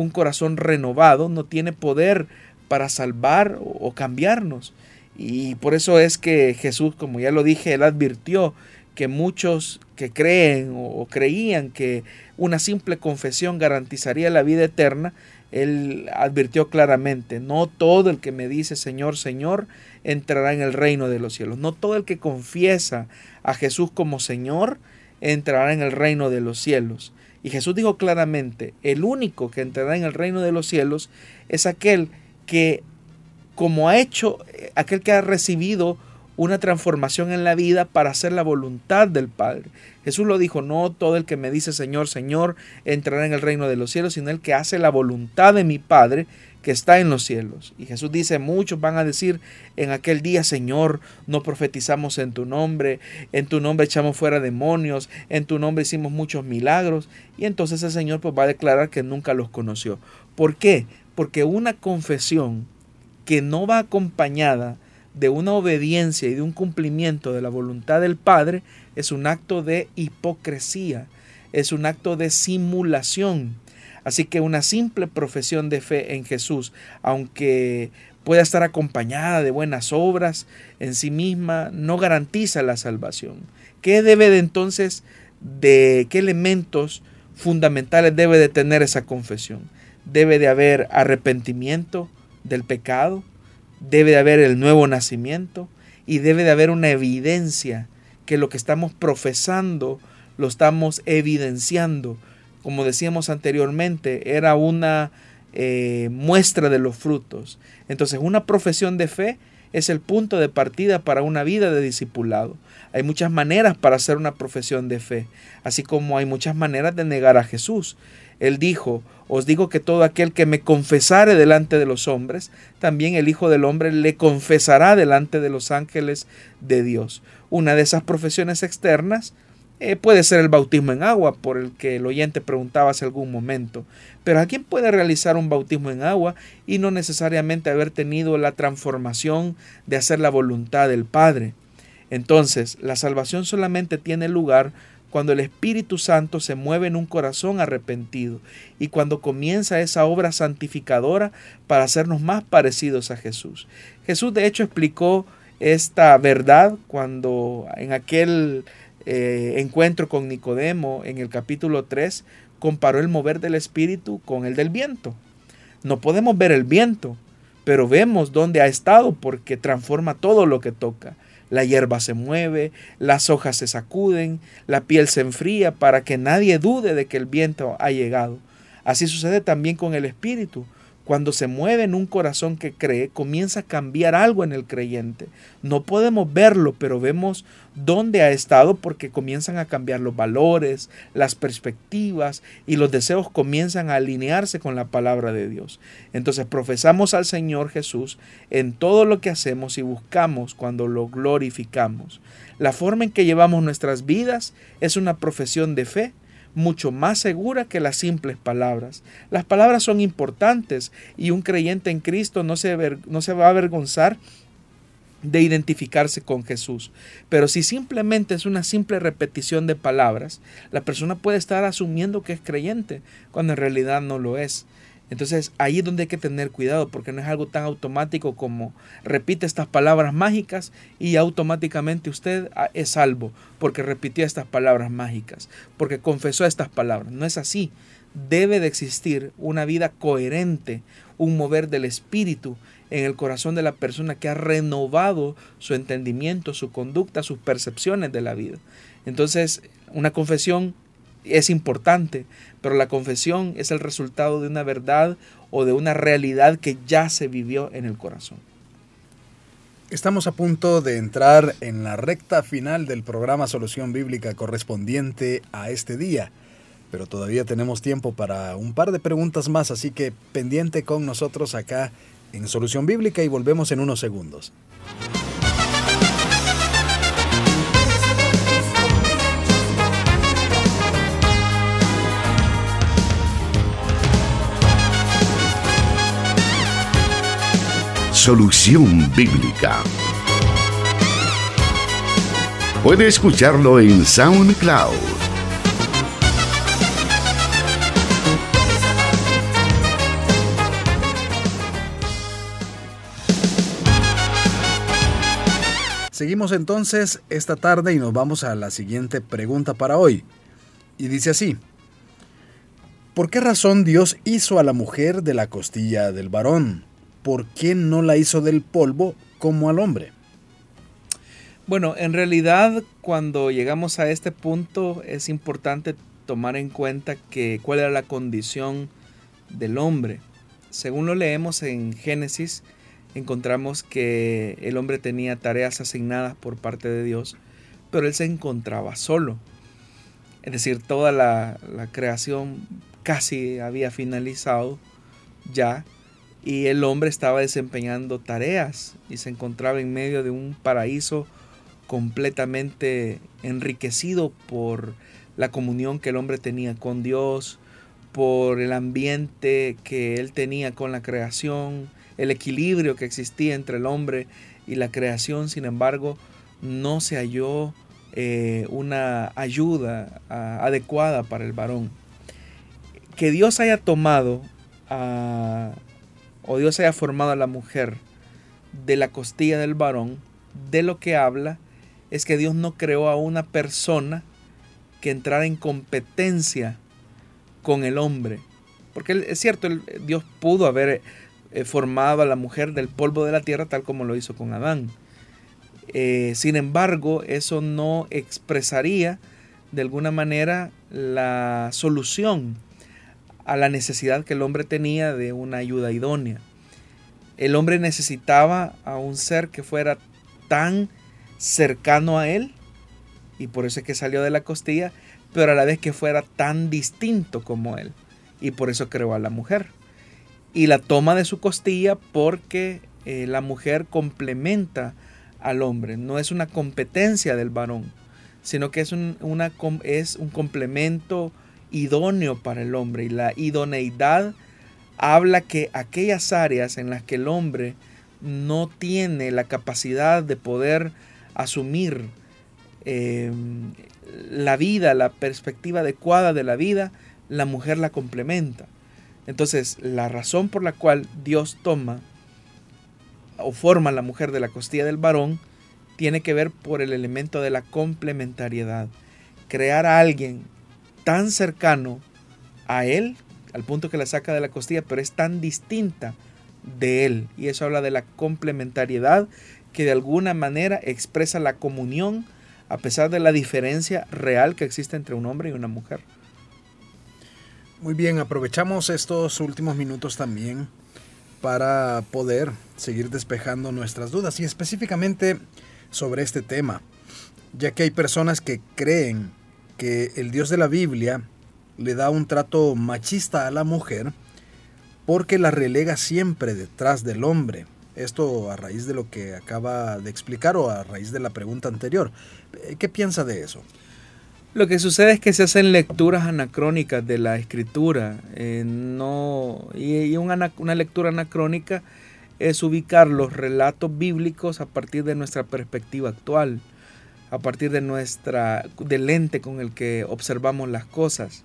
[SPEAKER 2] un corazón renovado, no tiene poder para salvar o cambiarnos. Y por eso es que Jesús, como ya lo dije, él advirtió que muchos que creen o creían que una simple confesión garantizaría la vida eterna, él advirtió claramente, no todo el que me dice Señor, Señor, entrará en el reino de los cielos. No todo el que confiesa a Jesús como Señor entrará en el reino de los cielos. Y Jesús dijo claramente, el único que entrará en el reino de los cielos es aquel que, como ha hecho, aquel que ha recibido una transformación en la vida para hacer la voluntad del Padre. Jesús lo dijo, no todo el que me dice Señor, Señor, entrará en el reino de los cielos, sino el que hace la voluntad de mi Padre que está en los cielos. Y Jesús dice, muchos van a decir en aquel día, Señor, no profetizamos en tu nombre, en tu nombre echamos fuera demonios, en tu nombre hicimos muchos milagros. Y entonces el Señor pues, va a declarar que nunca los conoció. ¿Por qué? Porque una confesión que no va acompañada de una obediencia y de un cumplimiento de la voluntad del Padre es un acto de hipocresía, es un acto de simulación. Así que una simple profesión de fe en Jesús, aunque pueda estar acompañada de buenas obras en sí misma, no garantiza la salvación. ¿Qué debe de entonces, de qué elementos fundamentales debe de tener esa confesión? Debe de haber arrepentimiento del pecado, debe de haber el nuevo nacimiento y debe de haber una evidencia que lo que estamos profesando lo estamos evidenciando. Como decíamos anteriormente, era una eh, muestra de los frutos. Entonces, una profesión de fe es el punto de partida para una vida de discipulado. Hay muchas maneras para hacer una profesión de fe, así como hay muchas maneras de negar a Jesús. Él dijo, os digo que todo aquel que me confesare delante de los hombres, también el Hijo del Hombre le confesará delante de los ángeles de Dios. Una de esas profesiones externas eh, puede ser el bautismo en agua, por el que el oyente preguntaba hace algún momento. Pero ¿a quién puede realizar un bautismo en agua y no necesariamente haber tenido la transformación de hacer la voluntad del Padre? Entonces, la salvación solamente tiene lugar cuando el Espíritu Santo se mueve en un corazón arrepentido y cuando comienza esa obra santificadora para hacernos más parecidos a Jesús. Jesús de hecho explicó esta verdad cuando en aquel eh, encuentro con Nicodemo en el capítulo 3 comparó el mover del Espíritu con el del viento. No podemos ver el viento, pero vemos dónde ha estado porque transforma todo lo que toca. La hierba se mueve, las hojas se sacuden, la piel se enfría para que nadie dude de que el viento ha llegado. Así sucede también con el Espíritu. Cuando se mueve en un corazón que cree, comienza a cambiar algo en el creyente. No podemos verlo, pero vemos dónde ha estado porque comienzan a cambiar los valores, las perspectivas y los deseos comienzan a alinearse con la palabra de Dios. Entonces profesamos al Señor Jesús en todo lo que hacemos y buscamos cuando lo glorificamos. La forma en que llevamos nuestras vidas es una profesión de fe mucho más segura que las simples palabras. Las palabras son importantes y un creyente en Cristo no se, no se va a avergonzar de identificarse con Jesús. Pero si simplemente es una simple repetición de palabras, la persona puede estar asumiendo que es creyente cuando en realidad no lo es. Entonces ahí es donde hay que tener cuidado porque no es algo tan automático como repite estas palabras mágicas y automáticamente usted ah, es salvo porque repitió estas palabras mágicas, porque confesó estas palabras. No es así. Debe de existir una vida coherente, un mover del espíritu en el corazón de la persona que ha renovado su entendimiento, su conducta, sus percepciones de la vida. Entonces, una confesión es importante, pero la confesión es el resultado de una verdad o de una realidad que ya se vivió en el corazón.
[SPEAKER 1] Estamos a punto de entrar en la recta final del programa Solución Bíblica correspondiente a este día, pero todavía tenemos tiempo para un par de preguntas más, así que pendiente con nosotros acá en Solución Bíblica y volvemos en unos segundos.
[SPEAKER 3] Solución Bíblica. Puede escucharlo en SoundCloud.
[SPEAKER 1] Seguimos entonces esta tarde y nos vamos a la siguiente pregunta para hoy. Y dice así, ¿por qué razón Dios hizo a la mujer de la costilla del varón? ¿Por qué no la hizo del polvo como al hombre?
[SPEAKER 2] Bueno, en realidad cuando llegamos a este punto es importante tomar en cuenta que cuál era la condición del hombre. Según lo leemos en Génesis, encontramos que el hombre tenía tareas asignadas por parte de Dios, pero él se encontraba solo. Es decir, toda la, creación casi había finalizado ya y el hombre estaba desempeñando tareas y se encontraba en medio de un paraíso completamente enriquecido por la comunión que el hombre tenía con Dios, por el ambiente que él tenía con la creación, el equilibrio que existía entre el hombre y la creación, sin embargo, no se halló eh, una ayuda adecuada para el varón. Que Dios haya tomado o Dios haya formado a la mujer de la costilla del varón, de lo que habla es que Dios no creó a una persona que entrara en competencia con el hombre. Porque es cierto, Dios pudo haber eh, formado a la mujer del polvo de la tierra tal como lo hizo con Adán. Eh, sin embargo, eso no expresaría de alguna manera la solución a la necesidad que el hombre tenía de una ayuda idónea. El hombre necesitaba a un ser que fuera tan cercano a él, y por eso es que salió de la costilla, pero a la vez que fuera tan distinto como él, y por eso creó a la mujer y la toma de su costilla porque eh, la mujer complementa al hombre, no es una competencia del varón, sino que es un, es un complemento idóneo para el hombre y la idoneidad habla que aquellas áreas en las que el hombre no tiene la capacidad de poder asumir em, la vida, la perspectiva adecuada de la vida, la mujer la complementa. Entonces, la razón por la cual Dios toma o forma a la mujer de la costilla del varón tiene que ver por el elemento de la complementariedad. Crear a alguien tan cercano a él, al punto que la saca de la costilla, pero es tan distinta de él. Y eso habla de la complementariedad que de alguna manera expresa la comunión a pesar de la diferencia real que existe entre un hombre y una mujer.
[SPEAKER 1] Muy bien, aprovechamos estos últimos minutos también para poder seguir despejando nuestras dudas y específicamente sobre este tema, ya que hay personas que creen que el Dios de la Biblia le da un trato machista a la mujer porque la relega siempre detrás del hombre. Esto a raíz de lo que acaba de explicar o a raíz de la pregunta anterior. ¿Qué piensa de eso?
[SPEAKER 2] Lo que sucede es que se hacen lecturas anacrónicas de la escritura. Eh, no, y, una, lectura anacrónica es ubicar los relatos bíblicos a partir de nuestra perspectiva actual, a partir de nuestra, del lente con el que observamos las cosas.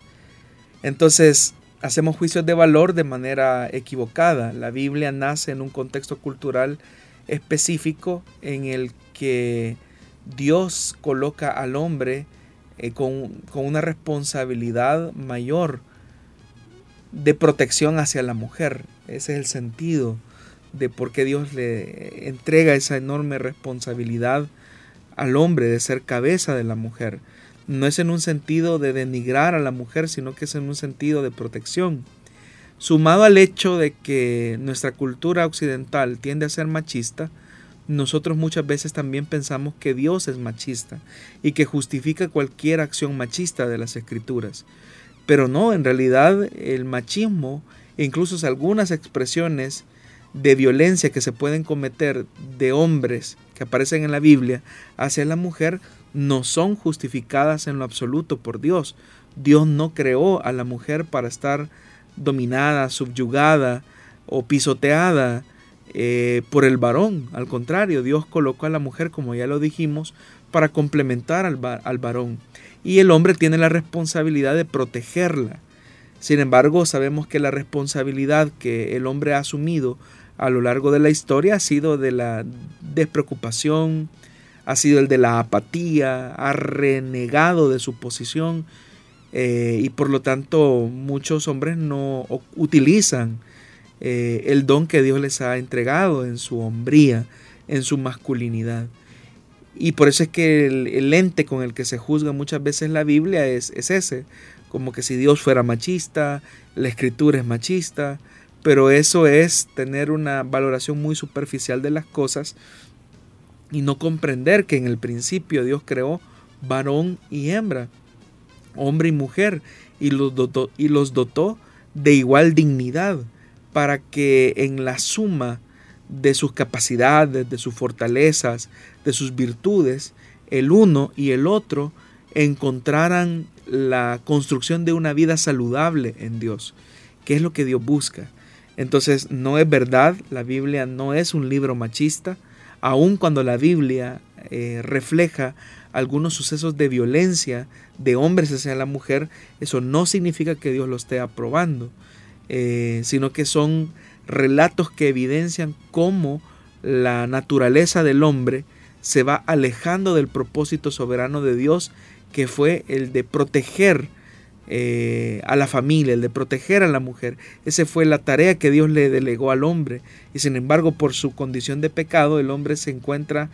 [SPEAKER 2] Entonces, hacemos juicios de valor de manera equivocada. La Biblia nace en un contexto cultural específico en el que Dios coloca al hombre eh, con, una responsabilidad mayor de protección hacia la mujer. Ese es el sentido de por qué Dios le entrega esa enorme responsabilidad al hombre de ser cabeza de la mujer. No es en un sentido de denigrar a la mujer, sino que es en un sentido de protección. Sumado al hecho de que nuestra cultura occidental tiende a ser machista, nosotros muchas veces también pensamos que Dios es machista y que justifica cualquier acción machista de las escrituras. Pero no, en realidad el machismo e incluso algunas expresiones de violencia que se pueden cometer de hombres que aparecen en la Biblia hacia la mujer no son justificadas en lo absoluto por Dios. Dios no creó a la mujer para estar dominada, subyugada o pisoteada eh, por el varón. Al contrario, Dios colocó a la mujer, como ya lo dijimos, para complementar al, al varón. Y el hombre tiene la responsabilidad de protegerla. Sin embargo, sabemos que la responsabilidad que el hombre ha asumido a lo largo de la historia ha sido de la despreocupación, ha sido el de la apatía, ha renegado de su posición eh, y por lo tanto muchos hombres no utilizan eh, el don que Dios les ha entregado en su hombría, en su masculinidad. Y por eso es que el, ente con el que se juzga muchas veces la Biblia es ese, como que si Dios fuera machista, la escritura es machista, pero eso es tener una valoración muy superficial de las cosas y no comprender que en el principio Dios creó varón y hembra, hombre y mujer, y los dotó, y los dotó de igual dignidad para que en la suma de sus capacidades, de sus fortalezas, de sus virtudes, el uno y el otro encontraran la construcción de una vida saludable en Dios, que es lo que Dios busca. Entonces no es verdad, la Biblia no es un libro machista, aun cuando la Biblia eh, refleja algunos sucesos de violencia de hombres hacia la mujer, eso no significa que Dios lo esté aprobando, eh, sino que son relatos que evidencian cómo la naturaleza del hombre se va alejando del propósito soberano de Dios, que fue el de proteger eh, a la familia, el de proteger a la mujer. Esa fue la tarea que Dios le delegó al hombre. Y sin embargo, por su condición de pecado, el hombre se encuentra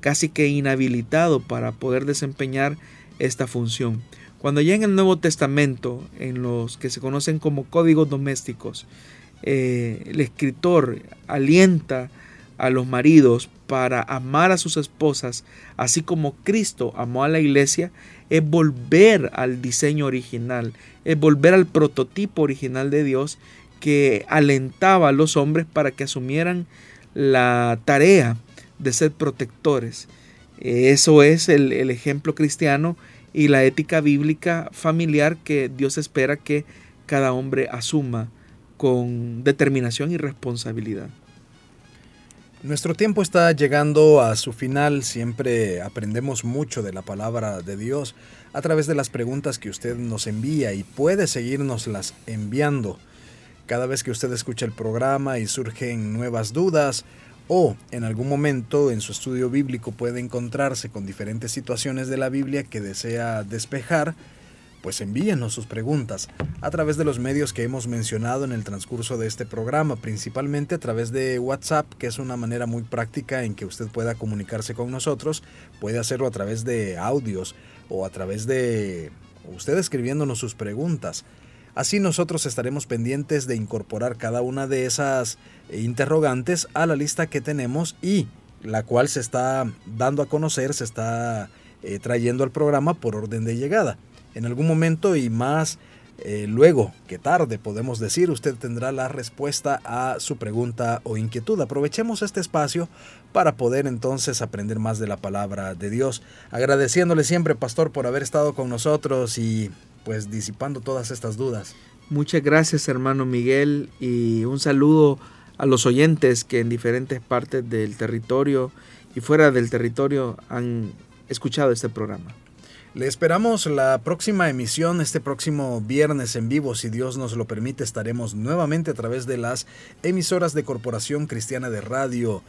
[SPEAKER 2] casi que inhabilitado para poder desempeñar esta función. Cuando ya en el Nuevo Testamento, en los que se conocen como códigos domésticos, eh, el escritor alienta a los maridos para amar a sus esposas, así como Cristo amó a la iglesia, es volver al diseño original, es volver al prototipo original de Dios que alentaba a los hombres para que asumieran la tarea de ser protectores. Eso es el, el ejemplo cristiano y la ética bíblica familiar que Dios espera que cada hombre asuma con determinación y responsabilidad.
[SPEAKER 1] Nuestro tiempo está llegando a su final, siempre aprendemos mucho de la palabra de Dios a través de las preguntas que usted nos envía y puede seguirnos las enviando. Cada vez que usted escucha el programa y surgen nuevas dudas o en algún momento en su estudio bíblico puede encontrarse con diferentes situaciones de la Biblia que desea despejar, pues envíenos sus preguntas a través de los medios que hemos mencionado en el transcurso de este programa, principalmente a través de WhatsApp, que es una manera muy práctica en que usted pueda comunicarse con nosotros. Puede hacerlo a través de audios o a través de usted escribiéndonos sus preguntas. Así nosotros estaremos pendientes de incorporar cada una de esas interrogantes a la lista que tenemos y la cual se está dando a conocer, se está eh, trayendo al programa por orden de llegada en algún momento y más eh, luego que tarde, podemos decir, usted tendrá la respuesta a su pregunta o inquietud. Aprovechemos este espacio para poder entonces aprender más de la palabra de Dios. Agradeciéndole siempre, pastor, por haber estado con nosotros y pues disipando todas estas dudas.
[SPEAKER 2] Muchas gracias, hermano Miguel, y un saludo a los oyentes que en diferentes partes del territorio y fuera del territorio han escuchado este programa.
[SPEAKER 1] Le esperamos la próxima emisión, este próximo viernes en vivo, si Dios nos lo permite, estaremos nuevamente a través de las emisoras de Corporación Cristiana de Radio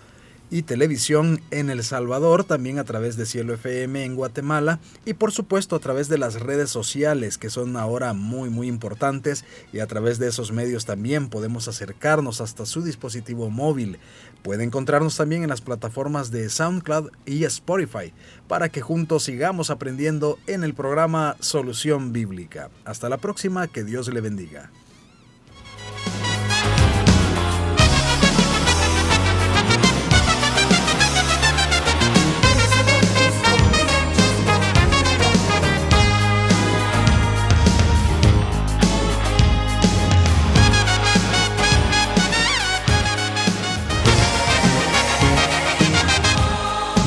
[SPEAKER 1] y televisión en El Salvador, también a través de Cielo FM en Guatemala y por supuesto a través de las redes sociales que son ahora muy muy importantes y a través de esos medios también podemos acercarnos hasta su dispositivo móvil. Puede encontrarnos también en las plataformas de SoundCloud y Spotify para que juntos sigamos aprendiendo en el programa Solución Bíblica. Hasta la próxima, que Dios le bendiga.